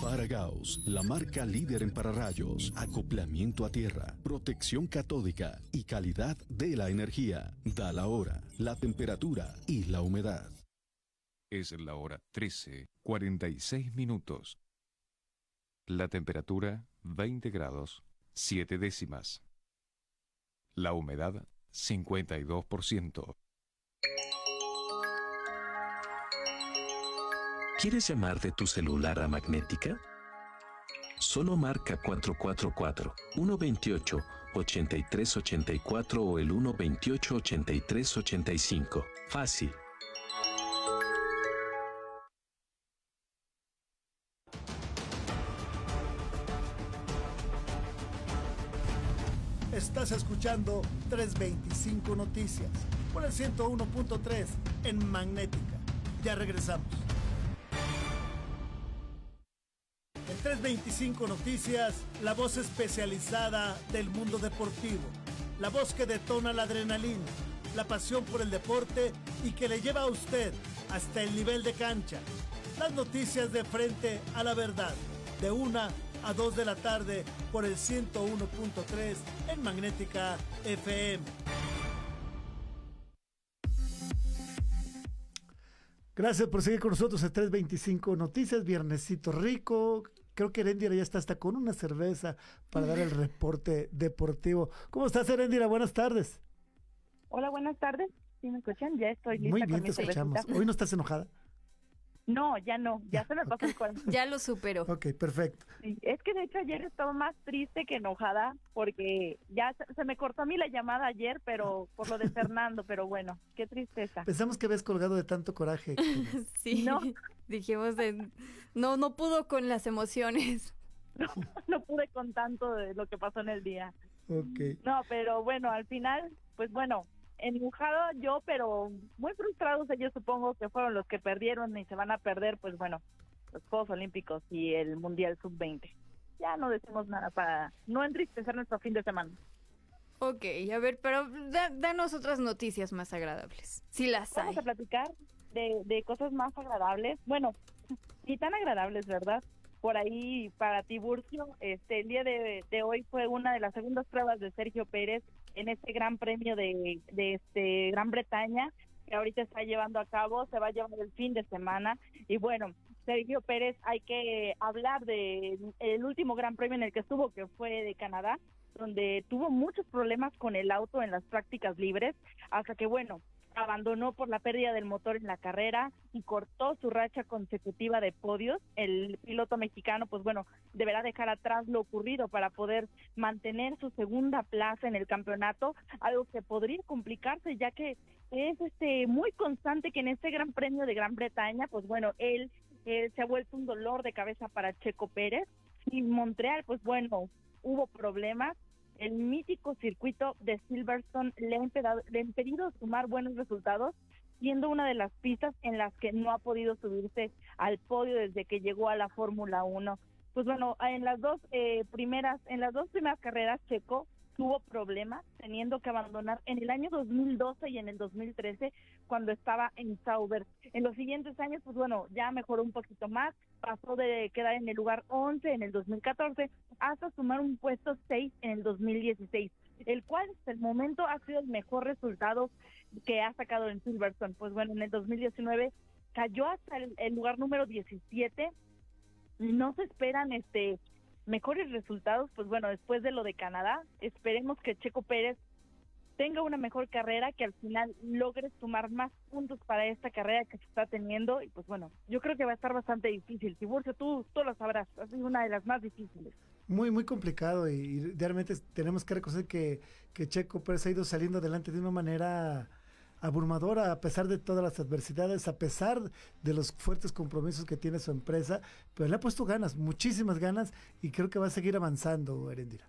Faragaos, la marca líder en pararrayos, acoplamiento a tierra, protección catódica y calidad de la energía. Da la hora, la temperatura y la humedad. Es la hora 13, 46 minutos. La temperatura 20 grados, 7 décimas. La humedad 52%. ¿Quieres llamar de tu celular a Magnética? Solo marca 444-128-8384 o el 128-8385. Fácil. Estás escuchando 325 Noticias por el 101.3 en Magnética. Ya regresamos. 325 Noticias, la voz especializada del mundo deportivo. La voz que detona la adrenalina, la pasión por el deporte y que le lleva a usted hasta el nivel de cancha. Las noticias de frente a la verdad. De una a 2 de la tarde por el 101.3 en Magnética FM. Gracias por seguir con nosotros en 325 Noticias, viernesito rico. Creo que Erendira ya está hasta con una cerveza para dar el <laughs> reporte deportivo. ¿Cómo estás, Erendira? Buenas tardes. Hola, buenas tardes. ¿Sí me escuchan? Ya estoy lista. Muy bien, te escuchamos. ¿Hoy no estás enojada? <laughs> No, ya no, ya se me <laughs> pasó el corazón. ya lo superó. Ok, perfecto. es que de hecho ayer estaba más triste que enojada porque ya se, me cortó a mí la llamada ayer, pero por lo de <laughs> Fernando, pero bueno, qué tristeza. Pensamos que habías colgado de tanto coraje. <laughs> sí, no. dijimos de, no, no pudo con las emociones. No, no pude con tanto de lo que pasó en el día. Ok. No, pero bueno, al final, pues bueno, enojado yo, pero muy frustrados ellos supongo que fueron los que perdieron y se van a perder, pues bueno, los Juegos Olímpicos y el Mundial Sub-20. Ya no decimos nada para no entristecer nuestro fin de semana. Ok, a ver, pero danos otras noticias más agradables, si las Vamos a platicar de, de cosas más agradables. Bueno, y tan agradables, ¿verdad? por ahí para Tiburcio. Este, el día de, hoy fue una de las segundas pruebas de Sergio Pérez en este Gran Premio de, de este Gran Bretaña que ahorita está llevando a cabo, se va a llevar el fin de semana. Y bueno, Sergio Pérez hay que hablar de el último Gran Premio en el que estuvo que fue de Canadá, donde tuvo muchos problemas con el auto en las prácticas libres, hasta que bueno, abandonó por la pérdida del motor en la carrera y cortó su racha consecutiva de podios. El piloto mexicano, pues bueno, deberá dejar atrás lo ocurrido para poder mantener su segunda plaza en el campeonato, algo que podría complicarse ya que es este muy constante que en este Gran Premio de Gran Bretaña, pues bueno, él se ha vuelto un dolor de cabeza para Checo Pérez y Montreal, pues bueno, hubo problemas el mítico circuito de Silverstone le ha, impedido, sumar buenos resultados siendo una de las pistas en las que no ha podido subirse al podio desde que llegó a la Fórmula 1. Pues bueno, en las dos eh, primeras, en las dos primeras carreras Checo tuvo problemas teniendo que abandonar en el año 2012 y en el 2013 cuando estaba en Sauber. En los siguientes años, pues bueno, ya mejoró un poquito más, pasó de quedar en el lugar 11 en el 2014 hasta sumar un puesto 6 en el 2016, el cual hasta el momento ha sido el mejor resultado que ha sacado en Silverstone. Pues bueno, en el 2019 cayó hasta el, el lugar número 17 no se esperan este mejores resultados, pues bueno, después de lo de Canadá, esperemos que Checo Pérez tenga una mejor carrera, que al final logre sumar más puntos para esta carrera que se está teniendo. Y pues bueno, yo creo que va a estar bastante difícil. Tiburcio, tú, tú lo sabrás, ha sido una de las más difíciles. Muy, muy complicado y, realmente tenemos que reconocer que, que Checo Pérez ha ido saliendo adelante de una manera abrumadora a pesar de todas las adversidades, a pesar de los fuertes compromisos que tiene su empresa, pero le ha puesto ganas, muchísimas ganas y creo que va a seguir avanzando, Erendira.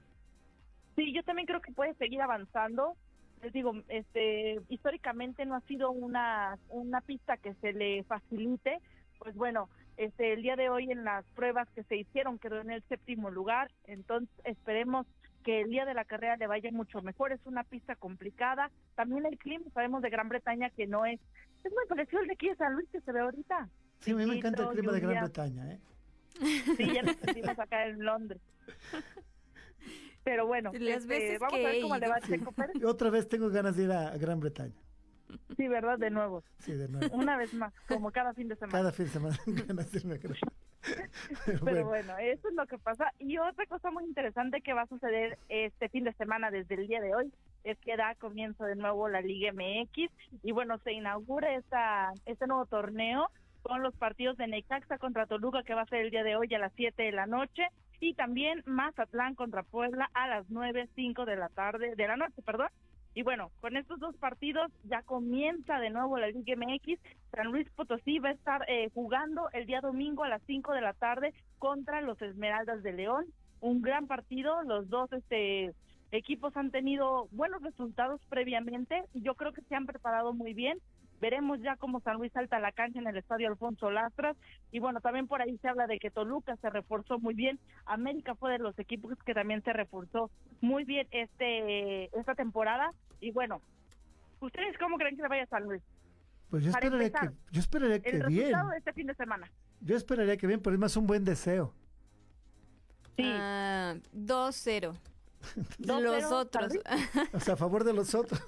Sí, yo también creo que puede seguir avanzando. Les digo, este, históricamente no ha sido una, una pista que se le facilite. Pues bueno, este, el día de hoy en las pruebas que se hicieron quedó en el séptimo lugar. Entonces esperemos que el día de la carrera le vaya mucho mejor. Es una pista complicada. También el clima, sabemos de Gran Bretaña que no es. Es muy parecido al de aquí de San Luis que se ve ahorita. Sí, a mí me encanta el clima de Gran Bretaña, ¿eh? Sí, ya lo sentimos acá en Londres. Pero bueno, Las este, veces vamos que a ver cómo le va a. Checo Pérez. Otra vez tengo ganas de ir a Gran Bretaña. Sí, ¿verdad? De nuevo. Sí, de nuevo. Una vez más, como cada fin de semana. Cada fin de semana <laughs> ganas de irme a Gran Pero <laughs> Pero bueno. bueno, eso es lo que pasa. Y otra cosa muy interesante que va a suceder este fin de semana desde el día de hoy es que da comienzo de nuevo la Liga MX y bueno, se inaugura esta, este nuevo torneo con los partidos de Necaxa contra Toluca que va a ser el día de hoy a las 7 de la noche y también Mazatlán contra Puebla a las 9, 5 de la tarde, de la noche, perdón. Y bueno, con estos dos partidos ya comienza de nuevo la Liga MX. San Luis Potosí va a estar eh, jugando el día domingo a las 5 de la tarde contra los Esmeraldas de León. Un gran partido, los dos este equipos han tenido buenos resultados previamente y yo creo que se han preparado muy bien. Veremos ya cómo San Luis salta a la cancha en el estadio Alfonso Lastras. Y bueno, también por ahí se habla de que Toluca se reforzó muy bien. América fue de los equipos que también se reforzó muy bien este esta temporada. Y bueno, ¿ustedes cómo creen que se vaya San Luis? Pues yo Para esperaría que, empezar, yo esperaría que el bien. resultado de este fin de semana. Yo esperaría que bien, pero es más un buen deseo. Ah, 2-0. Dos Los otros. O sea, a favor de los otros. <laughs>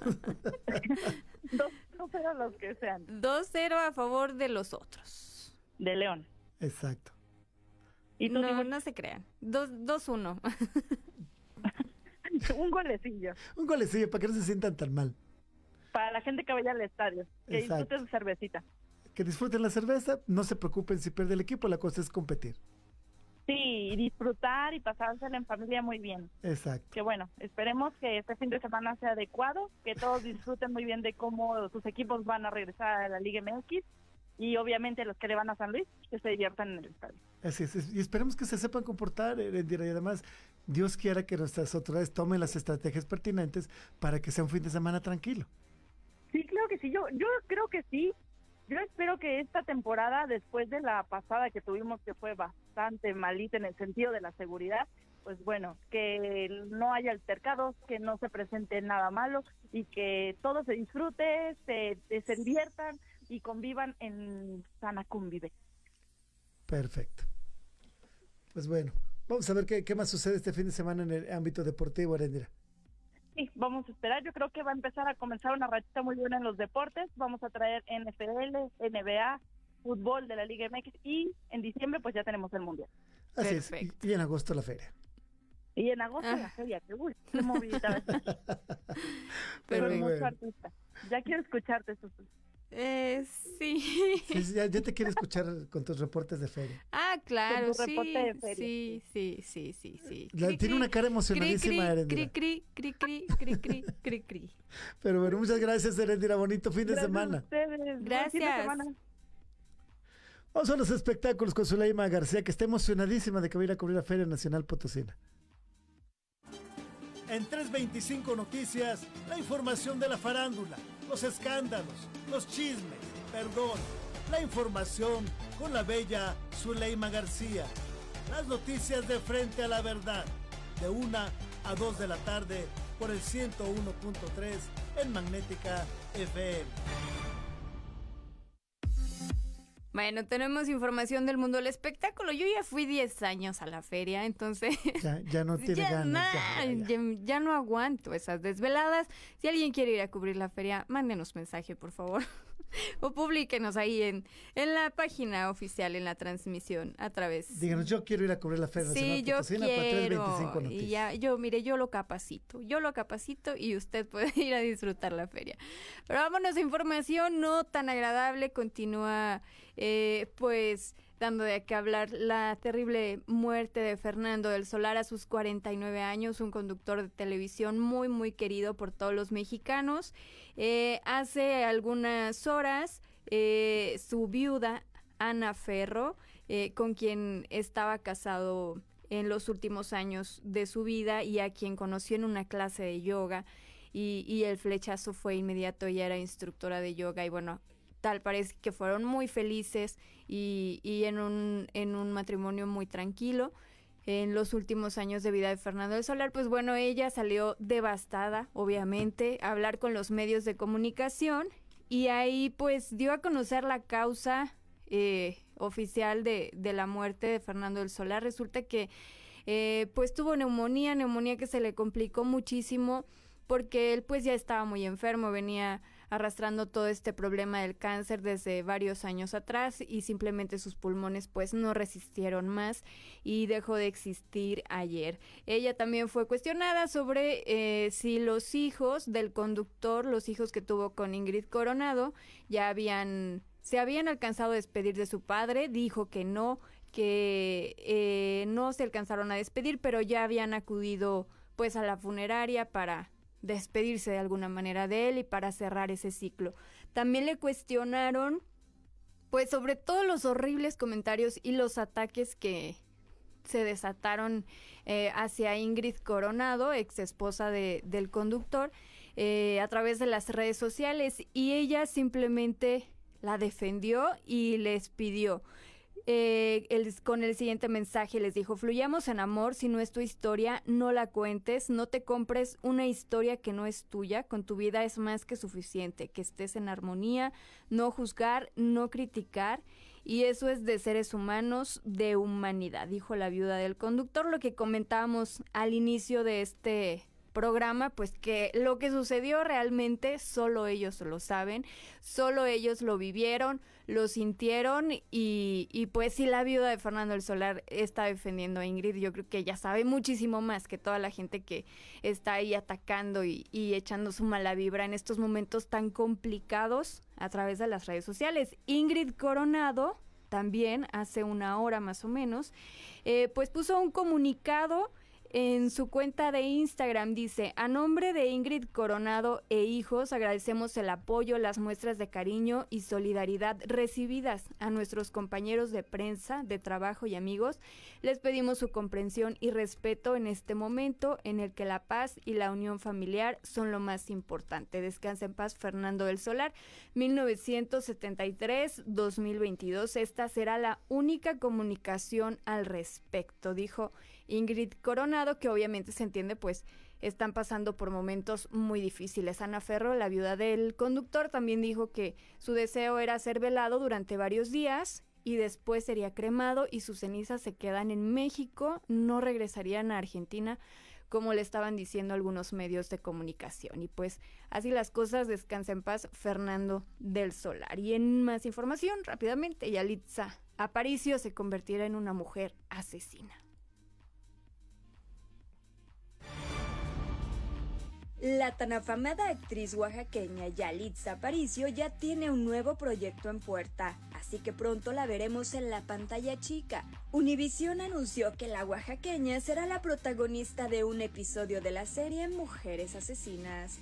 <laughs> Dos, dos cero los que sean. 2-0 a favor de los otros. De León. Exacto. ¿Y tú, no, no se crean. 2-1. <laughs> un golecillo. Un golecillo para que no se sientan tan mal. Para la gente que vaya al estadio. Que Exacto. disfrute su cervecita. Que disfruten la cerveza, no se preocupen si pierde el equipo, la cosa es competir. Sí, y disfrutar y pasársela en familia muy bien. Exacto. Que bueno, esperemos que este fin de semana sea adecuado, que todos disfruten muy bien de cómo sus equipos van a regresar a la Liga MX y obviamente los que le van a San Luis, que se diviertan en el estadio. Así es, y esperemos que se sepan comportar, Erendira, y además Dios quiera que nuestras autoridades tomen las estrategias pertinentes para que sea un fin de semana tranquilo. Sí, creo que sí. Yo, yo creo que sí. Yo espero que esta temporada, después de la pasada que tuvimos, que fue bastante malita en el sentido de la seguridad, pues bueno, que no haya altercados, que no se presente nada malo y que todo se disfrute, se, se y convivan en sana convive. Perfecto. Pues bueno, vamos a ver qué, qué más sucede este fin de semana en el ámbito deportivo, Erendira. Sí, vamos a esperar. Yo creo que va a empezar a comenzar una rachita muy buena en los deportes. Vamos a traer NFL, NBA, fútbol de la Liga MX y en diciembre pues ya tenemos el Mundial. Así es, y, en agosto la feria. Y en agosto la feria, que uy, qué movidita. <laughs> Pero Pero mucho bueno. artista. Ya quiero escucharte, Susu. Eh, sí. Ya, ya te quiero escuchar <laughs> con tus reportes de feria. Ah, claro, Con tu sí, reporte de feria, sí, sí, sí, sí, sí. La- Cri, tiene cri, una cara emocionadísima, cri, Erendira. cri, cri, cri, cri, cri, cri, cri, cri. Pero bueno, muchas gracias, Erendira. Bonito fin de Gracias a semana. ustedes. Gracias. semana. Vamos a los espectáculos con Zuleima García, que está emocionadísima de que va a ir a cubrir la Feria Nacional Potosina. En 325 Noticias, la información de la farándula, los escándalos, los chismes, perdón, la información con la bella Zuleima García. Las noticias de frente a la verdad, de 1 a 2 de la tarde por el 101.3 en Magnética FM. Bueno, tenemos información del mundo del espectáculo. Yo ya fui 10 años a la feria, entonces... Ya, no <laughs> tiene ganas. ya, no aguanto esas desveladas. Si alguien quiere ir a cubrir la feria, mándenos mensaje, por favor. <laughs> o publíquenos ahí en, en la página oficial, en la transmisión, a través. Díganos, yo quiero ir a cubrir la feria. Sí, yo quiero. Y ya, yo, mire, yo lo capacito. Yo lo capacito y usted puede <laughs> ir a disfrutar la feria. Pero vámonos a información no tan agradable. Continúa, eh, pues dando de qué hablar la terrible muerte de Fernando del Solar a sus 49 años, un conductor de televisión muy, muy querido por todos los mexicanos. Eh, hace algunas horas, eh, su viuda, Ana Ferro, eh, con quien estaba casado en los últimos años de su vida y a quien conoció en una clase de yoga, y, y el flechazo fue inmediato, ella era instructora de yoga y bueno, tal parece que fueron muy felices y, en, un, en un matrimonio muy tranquilo. En los últimos años de vida de Fernando del Solar, pues bueno, ella salió devastada, obviamente, a hablar con los medios de comunicación y ahí pues dio a conocer la causa eh, oficial de, de, la muerte de Fernando del Solar. Resulta que eh, pues tuvo neumonía, neumonía que se le complicó muchísimo porque él pues ya estaba muy enfermo, venía arrastrando todo este problema del cáncer desde varios años atrás y simplemente sus pulmones pues no resistieron más y dejó de existir ayer. Ella también fue cuestionada sobre eh, si los hijos del conductor, los hijos que tuvo con Ingrid Coronado, ya habían se habían alcanzado a despedir de su padre, dijo que no, que eh, no se alcanzaron a despedir, pero ya habían acudido pues a la funeraria para despedirse de alguna manera de él y para cerrar ese ciclo. También le cuestionaron, pues sobre todos los horribles comentarios y los ataques que se desataron eh, hacia Ingrid Coronado, ex esposa de, del conductor, eh, a través de las redes sociales y ella simplemente la defendió y les pidió eh, con el siguiente mensaje les dijo, fluyamos en amor, si no es tu historia, no la cuentes, no te compres una historia que no es tuya, con tu vida es más que suficiente, que estés en armonía, no juzgar, no criticar, y eso es de seres humanos, de humanidad, dijo la viuda del conductor, lo que comentábamos al inicio de este programa, pues que lo que sucedió realmente solo ellos lo saben, solo ellos lo vivieron, lo sintieron y, y pues si la viuda de Fernando el Solar está defendiendo a Ingrid, yo creo que ella sabe muchísimo más que toda la gente que está ahí atacando y, echando su mala vibra en estos momentos tan complicados a través de las redes sociales. Ingrid Coronado también hace una hora más o menos, eh, pues puso un comunicado en su cuenta de Instagram dice, a nombre de Ingrid Coronado e hijos, agradecemos el apoyo, las muestras de cariño y solidaridad recibidas a nuestros compañeros de prensa, de trabajo y amigos. Les pedimos su comprensión y respeto en este momento en el que la paz y la unión familiar son lo más importante. Descansa en paz, Fernando del Solar, 1973-2022. Esta será la única comunicación al respecto, dijo Ingrid Coronado, que obviamente se entiende, pues están pasando por momentos muy difíciles. Ana Ferro, la viuda del conductor, también dijo que su deseo era ser velado durante varios días y después sería cremado y sus cenizas se quedan en México, no regresarían a Argentina como le estaban diciendo algunos medios de comunicación. Y pues así las cosas, descansa en paz Fernando del Solar. Y en más información, rápidamente, Yalitza Aparicio se convertirá en una mujer asesina. La tan afamada actriz oaxaqueña Yalitza Aparicio ya tiene un nuevo proyecto en puerta, así que pronto la veremos en la pantalla chica. Univision anunció que la oaxaqueña será la protagonista de un episodio de la serie Mujeres Asesinas.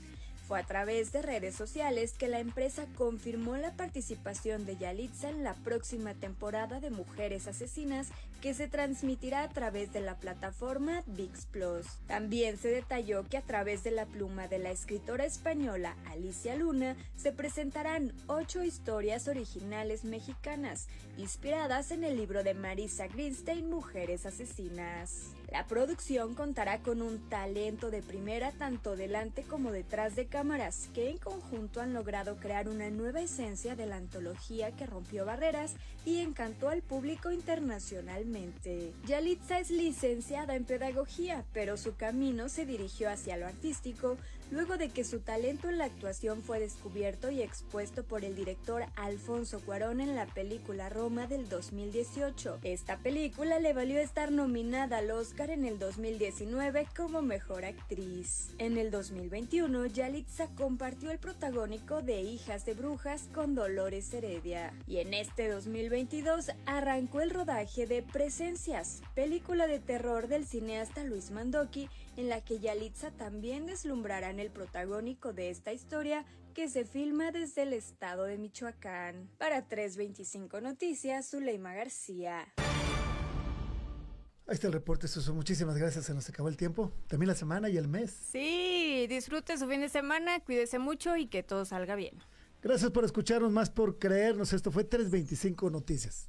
Fue a través de redes sociales que la empresa confirmó la participación de Yalitza en la próxima temporada de Mujeres Asesinas que se transmitirá a través de la plataforma VIX Plus. También se detalló que a través de la pluma de la escritora española Alicia Luna se presentarán ocho historias originales mexicanas, inspiradas en el libro de Marisa Greenstein Mujeres Asesinas. La producción contará con un talento de primera tanto delante como detrás de cámaras, que en conjunto han logrado crear una nueva esencia de la antología que rompió barreras y encantó al público internacionalmente. Yalitza es licenciada en pedagogía, pero su camino se dirigió hacia lo artístico luego de que su talento en la actuación fue descubierto y expuesto por el director Alfonso Cuarón en la película Roma del 2018. Esta película le valió estar nominada al Oscar en el 2019 como mejor actriz. En el 2021, Yalitza compartió el protagónico de Hijas de Brujas con Dolores Heredia. Y en este 2022 arrancó el rodaje de Presencias, película de terror del cineasta Luis Mandoki en la que Yalitza también deslumbrará en el protagónico de esta historia que se filma desde el estado de Michoacán. Para 325 Noticias, Zuleima García. Ahí está el reporte, Suso. Muchísimas gracias. Se nos acabó el tiempo. También la semana y el mes. Sí, disfrute su fin de semana, cuídese mucho y que todo salga bien. Gracias por escucharnos, más por creernos. Esto fue 325 Noticias.